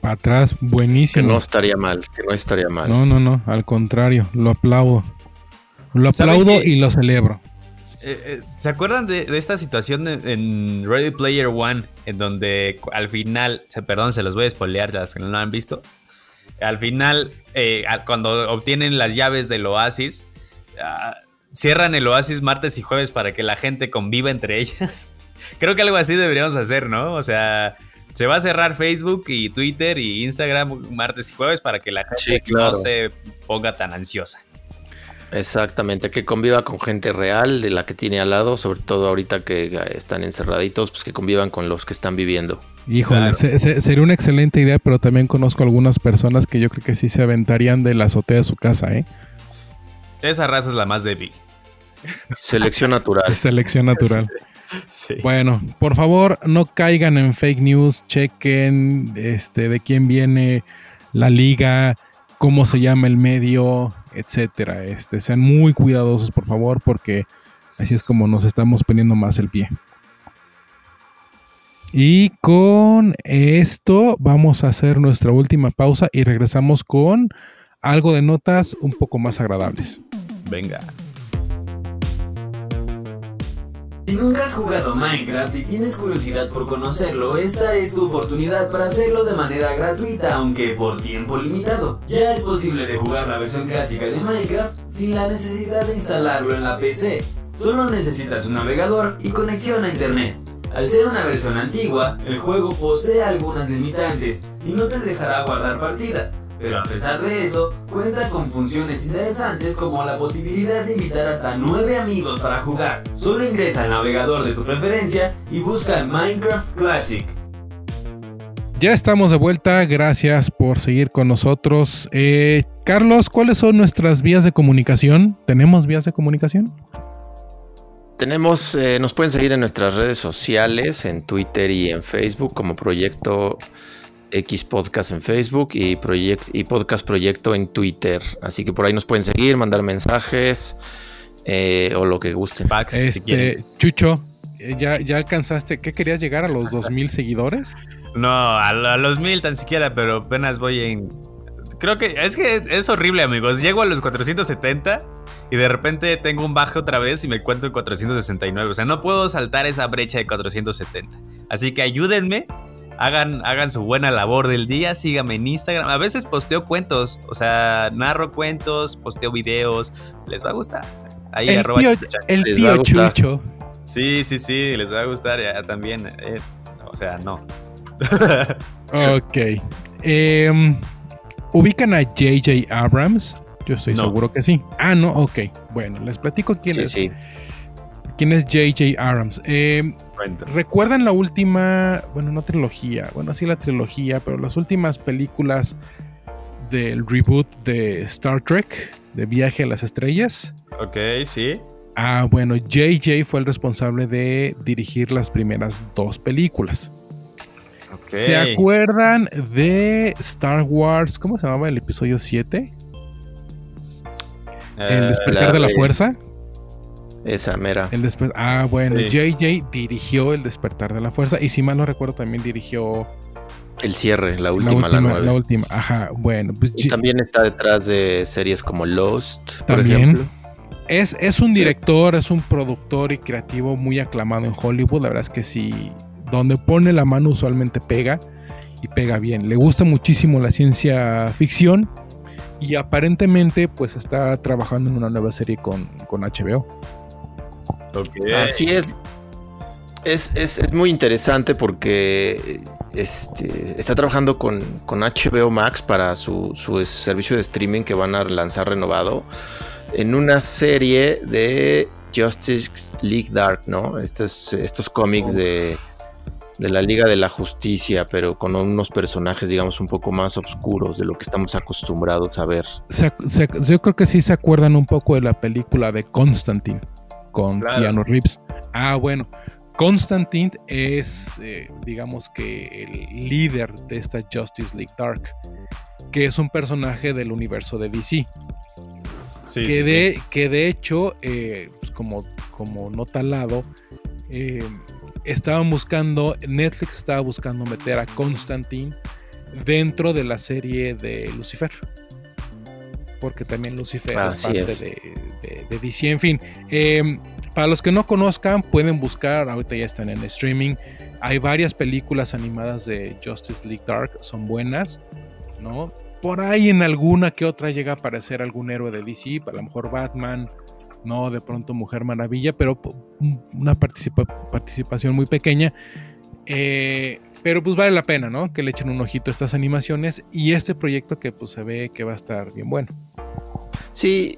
[SPEAKER 1] Para atrás,
[SPEAKER 2] Que
[SPEAKER 1] buenísimo.
[SPEAKER 2] no estaría mal, que no estaría mal.
[SPEAKER 1] No, no, no, al contrario, lo aplaudo. Lo
[SPEAKER 3] ¿Saben
[SPEAKER 1] aplaudo y lo celebro.
[SPEAKER 3] Eh, eh, ¿Se acuerdan de, de esta situación en, en Ready Player One? En donde al final, perdón, se los voy a spoilear, las que no lo han visto. Al final, eh, cuando obtienen las llaves del oasis, ah, cierran el oasis martes y jueves para que la gente conviva entre ellas. Creo que algo así deberíamos hacer, ¿no? O sea, se va a cerrar Facebook y Twitter y Instagram martes y jueves para que la gente
[SPEAKER 2] Sí, claro.
[SPEAKER 3] no se ponga tan ansiosa.
[SPEAKER 2] Exactamente, que conviva con gente real de la que tiene al lado, sobre todo ahorita que están encerraditos, pues que convivan con los que están viviendo.
[SPEAKER 1] Híjole,
[SPEAKER 3] Claro.
[SPEAKER 1] se- se- sería una excelente idea, pero también conozco algunas personas que yo creo que sí se aventarían de la azotea de su casa, ¿eh?
[SPEAKER 3] Esa raza es la más débil.
[SPEAKER 2] Selección natural.
[SPEAKER 1] Selección natural.
[SPEAKER 3] Sí.
[SPEAKER 1] Bueno, por favor, no caigan en fake news, chequen este, de quién viene la liga, cómo se llama el medio, etcétera. Este, sean muy cuidadosos, por favor, porque así es como nos estamos poniendo más el pie. Y con esto vamos a hacer nuestra última pausa y regresamos con algo de notas un poco más agradables.
[SPEAKER 3] Venga.
[SPEAKER 5] Si nunca has jugado Minecraft y tienes curiosidad por conocerlo, esta es tu oportunidad para hacerlo de manera gratuita, aunque por tiempo limitado. Ya es posible de jugar la versión clásica de Minecraft sin la necesidad de instalarlo en la PC. Solo necesitas un navegador y conexión a internet. Al ser una versión antigua, el juego posee algunas limitantes y no te dejará guardar partida. Pero a pesar de eso, cuenta con funciones interesantes como la posibilidad de invitar hasta 9 amigos para jugar. Solo ingresa al navegador de tu preferencia y busca Minecraft Classic.
[SPEAKER 1] Ya estamos de vuelta, gracias por seguir con nosotros. Eh, Carlos, ¿cuáles son nuestras vías de comunicación? ¿Tenemos vías de comunicación?
[SPEAKER 2] Tenemos, eh, nos pueden seguir en nuestras redes sociales, en Twitter y en Facebook como Proyecto X Podcast en Facebook y, y Podcast Proyecto en Twitter. Así que por ahí nos pueden seguir, mandar mensajes eh, o lo que gusten.
[SPEAKER 1] este, Chucho, eh, ¿ya, ¿ya alcanzaste? ¿Qué querías llegar a los 2000 seguidores?
[SPEAKER 3] No, a, los mil tan siquiera, pero apenas voy en. Creo que es que es horrible, amigos. Llego a los 470 y de repente tengo un baje otra vez y me cuento en 469. O sea, no puedo saltar esa brecha de 470. Así que ayúdenme. Hagan, hagan su buena labor del día, síganme en Instagram. A veces posteo cuentos, o sea, narro cuentos, posteo videos. Les va a gustar.
[SPEAKER 1] Ahí el tío, el tío Chucho.
[SPEAKER 3] Sí, sí, sí, les va a gustar ya también. Eh, o sea, no.
[SPEAKER 1] ok. Em, ¿Ubican a JJ Abrams? Yo estoy seguro que sí. Ah, no, ok. Bueno, les platico quién es. Sí. ¿Quién es JJ Abrams? Em, ¿Recuerdan la última, bueno, no trilogía, bueno, sí la trilogía, pero las últimas películas del reboot de Star Trek, de Viaje a las Estrellas?
[SPEAKER 3] Ok, sí.
[SPEAKER 1] Ah, bueno, JJ fue el responsable de dirigir las primeras dos películas. ¿Se acuerdan de Star Wars? ¿Cómo se llamaba el episodio 7? el eh, despertar de la fuerza.
[SPEAKER 2] Esa mera.
[SPEAKER 1] El ah, bueno, JJ dirigió El despertar de la fuerza y si mal no recuerdo también dirigió
[SPEAKER 2] el cierre, la última, la, nueva.
[SPEAKER 1] La última, ajá, bueno. Pues
[SPEAKER 2] también está detrás de series como Lost, por ejemplo.
[SPEAKER 1] Es, es un director, es un productor y creativo muy aclamado en Hollywood. La verdad es que sí, donde pone la mano usualmente pega y pega bien. Le gusta muchísimo la ciencia ficción y aparentemente pues está trabajando en una nueva serie con, HBO.
[SPEAKER 2] Así es. Es, muy interesante porque este, está trabajando con, HBO Max para su, su, servicio de streaming que van a lanzar renovado en una serie de Justice League Dark, ¿no? Estos, estos cómics de de la Liga de la Justicia, pero con unos personajes, digamos, un poco más oscuros de lo que estamos acostumbrados a ver.
[SPEAKER 1] yo creo que sí se acuerdan un poco de la película de Constantine con Keanu Reeves. Ah, bueno. Constantine es, eh, digamos que, el líder de esta Justice League Dark, que es un personaje del universo de DC. Sí, que, de, que de hecho, eh, pues, como, como nota al lado, eh, estaban buscando, Netflix estaba buscando meter a Constantine dentro de la serie de Lucifer. Porque también Lucifer es parte De, DC. En fin, em, para los que no conozcan, pueden buscar, ahorita ya están en streaming. Hay varias películas animadas de Justice League Dark, son buenas, ¿no? Por ahí en alguna que otra llega a aparecer algún héroe de DC, a lo mejor Batman, no de pronto Mujer Maravilla, pero una participación muy pequeña. Eh, pero pues vale la pena, ¿no? Que le echen un ojito a estas animaciones y este proyecto que pues se ve que va a estar bien bueno.
[SPEAKER 2] Sí,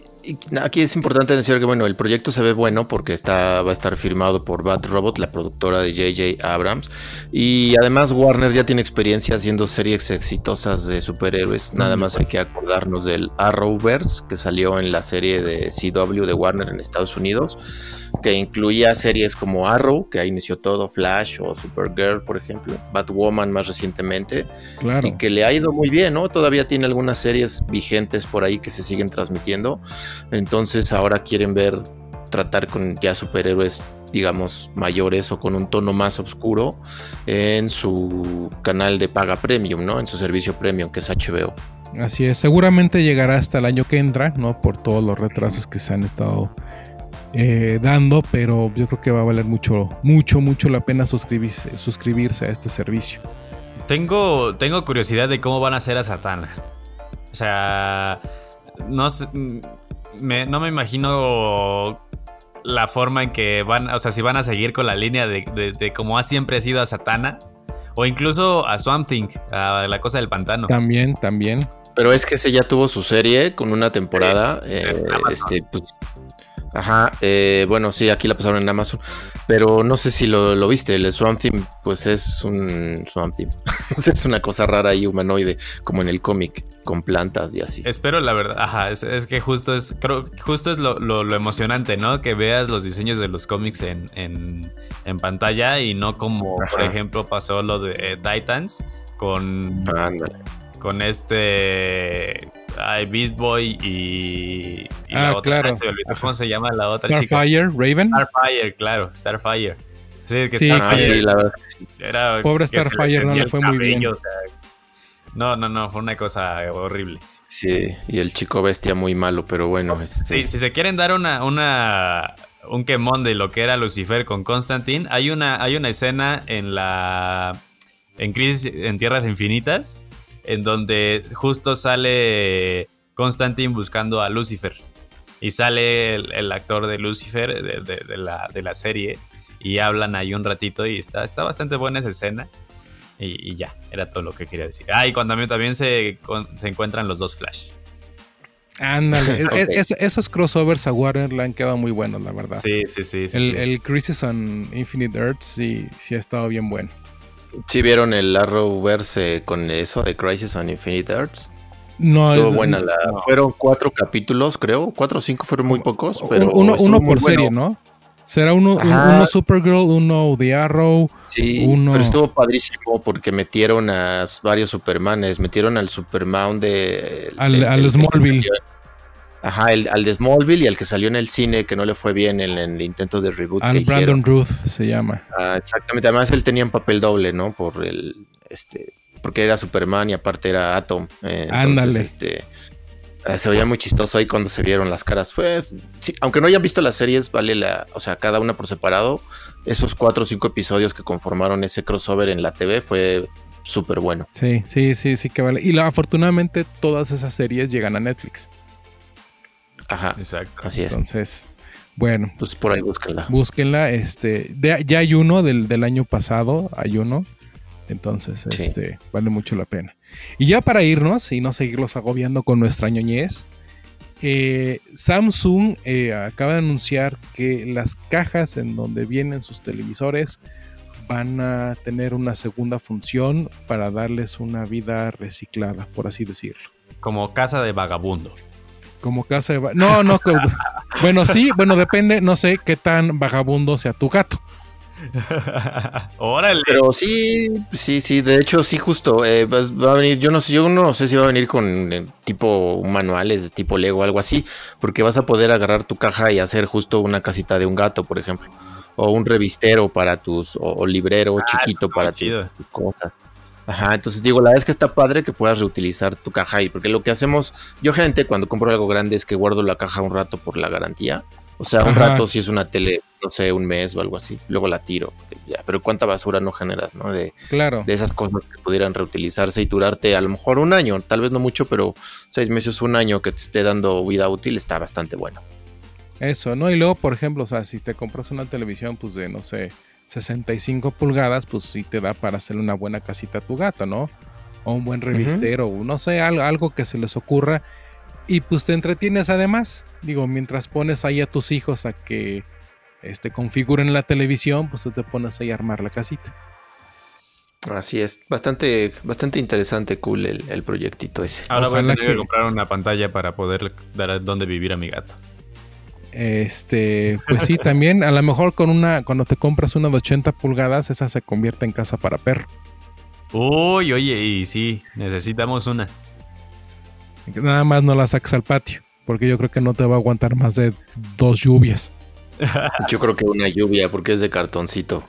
[SPEAKER 2] aquí es importante decir que bueno, el proyecto se ve bueno porque está, va a estar firmado por Bad Robot, la productora de JJ Abrams. Y además Warner ya tiene experiencia haciendo series exitosas de superhéroes. Nada más hay que acordarnos del Arrowverse que salió en la serie de CW de Warner en Estados Unidos, que incluía series como Arrow, que ahí inició todo, Flash o Supergirl, por ejemplo, Batwoman más recientemente. Claro. Y que le ha ido muy bien, ¿no? Todavía tiene algunas series vigentes por ahí que se siguen transmitiendo. Entonces ahora quieren ver, tratar con ya superhéroes, digamos, mayores o con un tono más oscuro en su canal de paga premium, ¿no? En su servicio premium, que es HBO.
[SPEAKER 1] Así es, seguramente llegará hasta el año que entra, ¿no? Por todos los retrasos que se han estado eh, dando, pero yo creo que va a valer mucho, mucho, mucho la pena suscribirse, suscribirse a este servicio.
[SPEAKER 3] Tengo, tengo curiosidad de cómo van a hacer a Satana. O sea, no sé, no me imagino la forma en que van, o sea, si van a seguir con la línea de, como ha siempre sido a Satana, o incluso a Swamp Thing, a la cosa del pantano.
[SPEAKER 1] También, también.
[SPEAKER 2] Pero es que ese ya tuvo su serie con una temporada. Eh, este, pues, Ajá, eh, bueno, sí, aquí la pasaron en Amazon, pero no sé si lo, viste, el Swamp Theme, pues es un Swamp Theme, es una cosa rara y humanoide, como en el cómic, con plantas y así.
[SPEAKER 3] Espero la verdad, ajá, es, que justo es, creo, justo es lo, emocionante, ¿no? Que veas los diseños de los cómics en, en, pantalla y no como, por ejemplo, pasó lo de eh, Titans, con,
[SPEAKER 2] Ándale.
[SPEAKER 3] con este ay, Beast Boy y, y
[SPEAKER 1] Ah,
[SPEAKER 3] la otra.
[SPEAKER 1] claro.
[SPEAKER 3] ¿Cómo se llama la otra chica?
[SPEAKER 1] Starfire, Raven.
[SPEAKER 3] Starfire, claro, Starfire. Sí, que
[SPEAKER 1] Sí,
[SPEAKER 2] Ah,
[SPEAKER 3] Starfire
[SPEAKER 2] sí, la verdad.
[SPEAKER 3] era
[SPEAKER 1] Pobre Starfire, no le fue muy bien.
[SPEAKER 3] cabello, o sea, no, no, no, fue una cosa horrible.
[SPEAKER 2] Sí, y el chico bestia muy malo, pero bueno. Este,
[SPEAKER 3] Sí, si se quieren dar una, una un quemón de lo que era Lucifer con Constantine, hay una, hay una escena en la en Crisis en Tierras Infinitas en donde justo sale Constantine buscando a Lucifer y sale el, el actor de Lucifer de, de- de la, de la serie y hablan ahí un ratito y está, está bastante buena esa escena. Y, y ya, era todo lo que quería decir. Ah, y cuando también, también se, con- se encuentran los dos Flash.
[SPEAKER 1] Ándale. Es-
[SPEAKER 2] Ok.
[SPEAKER 1] es- esos crossovers a Warner le han quedado muy buenos, la verdad.
[SPEAKER 3] Sí, sí, sí. sí,
[SPEAKER 1] el,
[SPEAKER 3] sí.
[SPEAKER 1] el Crisis on Infinite Earths sí, sí ha estado bien bueno.
[SPEAKER 2] ¿Sí vieron el Arrowverse con eso de Crisis on Infinite Earths?
[SPEAKER 1] No,
[SPEAKER 2] Estuvo
[SPEAKER 1] el-
[SPEAKER 2] buena. La, Fueron cuatro capítulos, creo. Cuatro o cinco fueron muy pocos, pero.
[SPEAKER 1] uno, uno por
[SPEAKER 2] bueno.
[SPEAKER 1] serie, ¿no? Será uno, un- uno Supergirl, uno The Arrow.
[SPEAKER 2] Sí,
[SPEAKER 1] Uno-
[SPEAKER 2] pero estuvo padrísimo porque metieron a varios Supermanes. Metieron al Superman de.
[SPEAKER 1] Al-
[SPEAKER 2] que
[SPEAKER 1] Smallville.
[SPEAKER 2] Ajá, el, al de Smallville y al que salió en el cine que no le fue bien en, el intento de reboot que
[SPEAKER 1] Al
[SPEAKER 2] hicieron.
[SPEAKER 1] Brandon Ruth se llama.
[SPEAKER 2] Ah, exactamente. Además, él tenía un papel doble, ¿no? Por el. Este. Porque era Superman y aparte era Atom. Eh, entonces,
[SPEAKER 1] Ándale.
[SPEAKER 2] este. eh, se veía muy chistoso ahí cuando se vieron las caras. Fue. sí, aunque no hayan visto las series, vale la. O sea, cada una por separado. Esos cuatro o cinco episodios que conformaron ese crossover en la TV fue súper bueno.
[SPEAKER 1] Sí, sí, sí, sí que vale. Y la- afortunadamente todas esas series llegan a Netflix.
[SPEAKER 2] Ajá.
[SPEAKER 3] Exacto.
[SPEAKER 2] Así es.
[SPEAKER 1] Entonces, bueno,
[SPEAKER 2] Pues por ahí búsquenla.
[SPEAKER 1] búsquenla. Este, de- ya hay uno del, del año pasado, hay uno. Entonces,
[SPEAKER 2] Sí.
[SPEAKER 1] este, vale mucho la pena. Y ya para irnos y no seguirlos agobiando con nuestra ñoñez, eh, Samsung eh, acaba de anunciar que las cajas en donde vienen sus televisores van a tener una segunda función para darles una vida reciclada, por así decirlo.
[SPEAKER 3] Como casa de vagabundo.
[SPEAKER 1] Como casa de... No, no. bueno, sí, bueno, depende, no sé qué tan vagabundo sea tu gato.
[SPEAKER 3] Órale.
[SPEAKER 2] Pero sí, sí, sí, de hecho sí justo eh, vas- va, a venir, yo no sé, yo no sé si va a venir con eh, tipo manuales, tipo Lego, algo así, porque vas a poder agarrar tu caja y hacer justo una casita de un gato, por ejemplo, o un revistero para tus, o, o librero chiquito
[SPEAKER 3] está
[SPEAKER 2] para tu, tu cosa. Ajá, entonces digo, la verdad es que está padre que puedas reutilizar tu caja ahí, porque lo que hacemos, yo gente cuando compro algo grande es que guardo la caja un rato por la garantía, o sea, un
[SPEAKER 1] Ajá.
[SPEAKER 2] rato si es una tele, no sé, un mes o algo así, luego la tiro, ya, pero cuánta basura no generas, ¿no? De,
[SPEAKER 1] Claro.
[SPEAKER 2] de esas cosas que pudieran reutilizarse y durarte a lo mejor un año, tal vez no mucho, pero seis meses, un año que te esté dando vida útil está bastante bueno.
[SPEAKER 1] Eso, ¿no? Y luego, por ejemplo, o sea, si te compras una televisión, pues de, no sé, 65 pulgadas, pues sí te da para hacerle una buena casita a tu gato, ¿no? O un buen revistero, o no sé, algo, algo que se les ocurra. Y pues te entretienes además. Digo, mientras pones ahí a tus hijos a que este, configuren la televisión, pues tú te pones ahí a armar la casita.
[SPEAKER 2] Así es, bastante, bastante interesante, cool el, el proyectito ese.
[SPEAKER 3] Ahora voy a
[SPEAKER 1] Ojalá
[SPEAKER 3] tener que...
[SPEAKER 1] que-
[SPEAKER 3] comprar una pantalla para poder dar dónde vivir a mi gato.
[SPEAKER 1] Este, pues sí, también, a lo mejor con una, cuando te compras una de 80 pulgadas, esa se convierte en casa para perro.
[SPEAKER 3] Uy, oye, y sí, necesitamos una.
[SPEAKER 1] Nada más no la saques al patio, porque yo creo que no te va a aguantar más de dos lluvias.
[SPEAKER 2] Yo creo que una lluvia, porque es de cartoncito.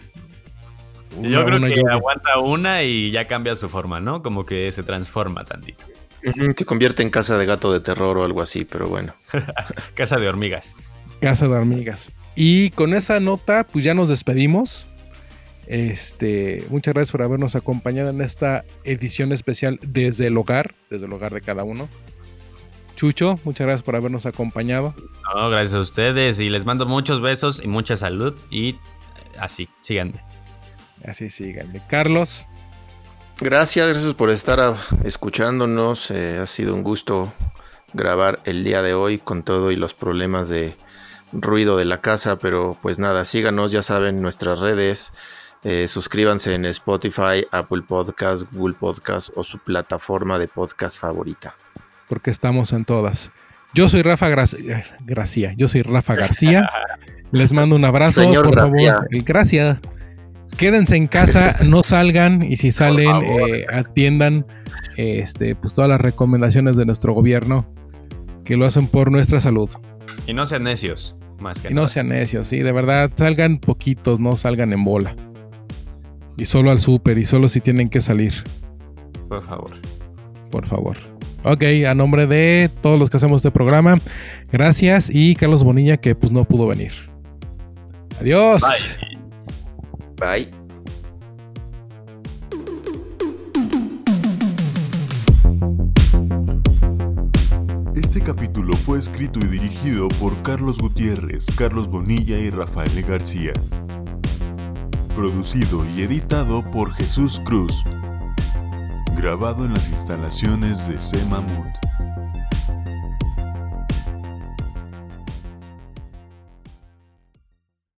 [SPEAKER 3] Yo creo que
[SPEAKER 1] lluvia.
[SPEAKER 3] aguanta una y ya cambia su forma, ¿no? Como que se transforma tantito.
[SPEAKER 2] Se convierte en casa de gato de terror o algo así, pero bueno.
[SPEAKER 3] Casa de hormigas.
[SPEAKER 1] Casa de hormigas. Y con esa nota, pues ya nos despedimos. Este, muchas gracias por habernos acompañado en esta edición especial desde el hogar, desde el hogar de cada uno. Chucho, muchas gracias por habernos acompañado.
[SPEAKER 3] No, gracias a ustedes y les mando muchos besos y mucha salud y así, síganme.
[SPEAKER 1] Así síganle. Carlos,
[SPEAKER 2] Gracias, gracias por estar escuchándonos. eh, ha sido un gusto grabar el día de hoy con todo y los problemas de ruido de la casa, pero pues nada, síganos, ya saben, nuestras redes. eh, suscríbanse en Spotify, Apple Podcast, Google Podcast o su plataforma de podcast favorita.
[SPEAKER 1] porque estamos en todas. Yo soy Rafa eh, Gracia. Yo soy Rafa García. Les mando un abrazo,
[SPEAKER 2] Señor
[SPEAKER 1] por
[SPEAKER 2] Gracia.
[SPEAKER 1] favor. Gracias. quédense en casa, no salgan y si salen, eh, atiendan este, pues todas las recomendaciones de nuestro gobierno que lo hacen por nuestra salud.
[SPEAKER 3] Y no sean necios, más que
[SPEAKER 1] Y no sean necios, sí, de verdad, salgan poquitos, no salgan en bola. Y solo al súper y solo si tienen que salir.
[SPEAKER 3] Por favor.
[SPEAKER 1] Por favor. Ok, a nombre de todos los que hacemos este programa, gracias y Carlos Bonilla que pues no pudo venir. Adiós.
[SPEAKER 2] Bye.
[SPEAKER 4] Este capítulo fue escrito y dirigido por Carlos Gutiérrez, Carlos Bonilla y Rafael García. Producido y editado por Jesús Cruz. Grabado en las instalaciones de C.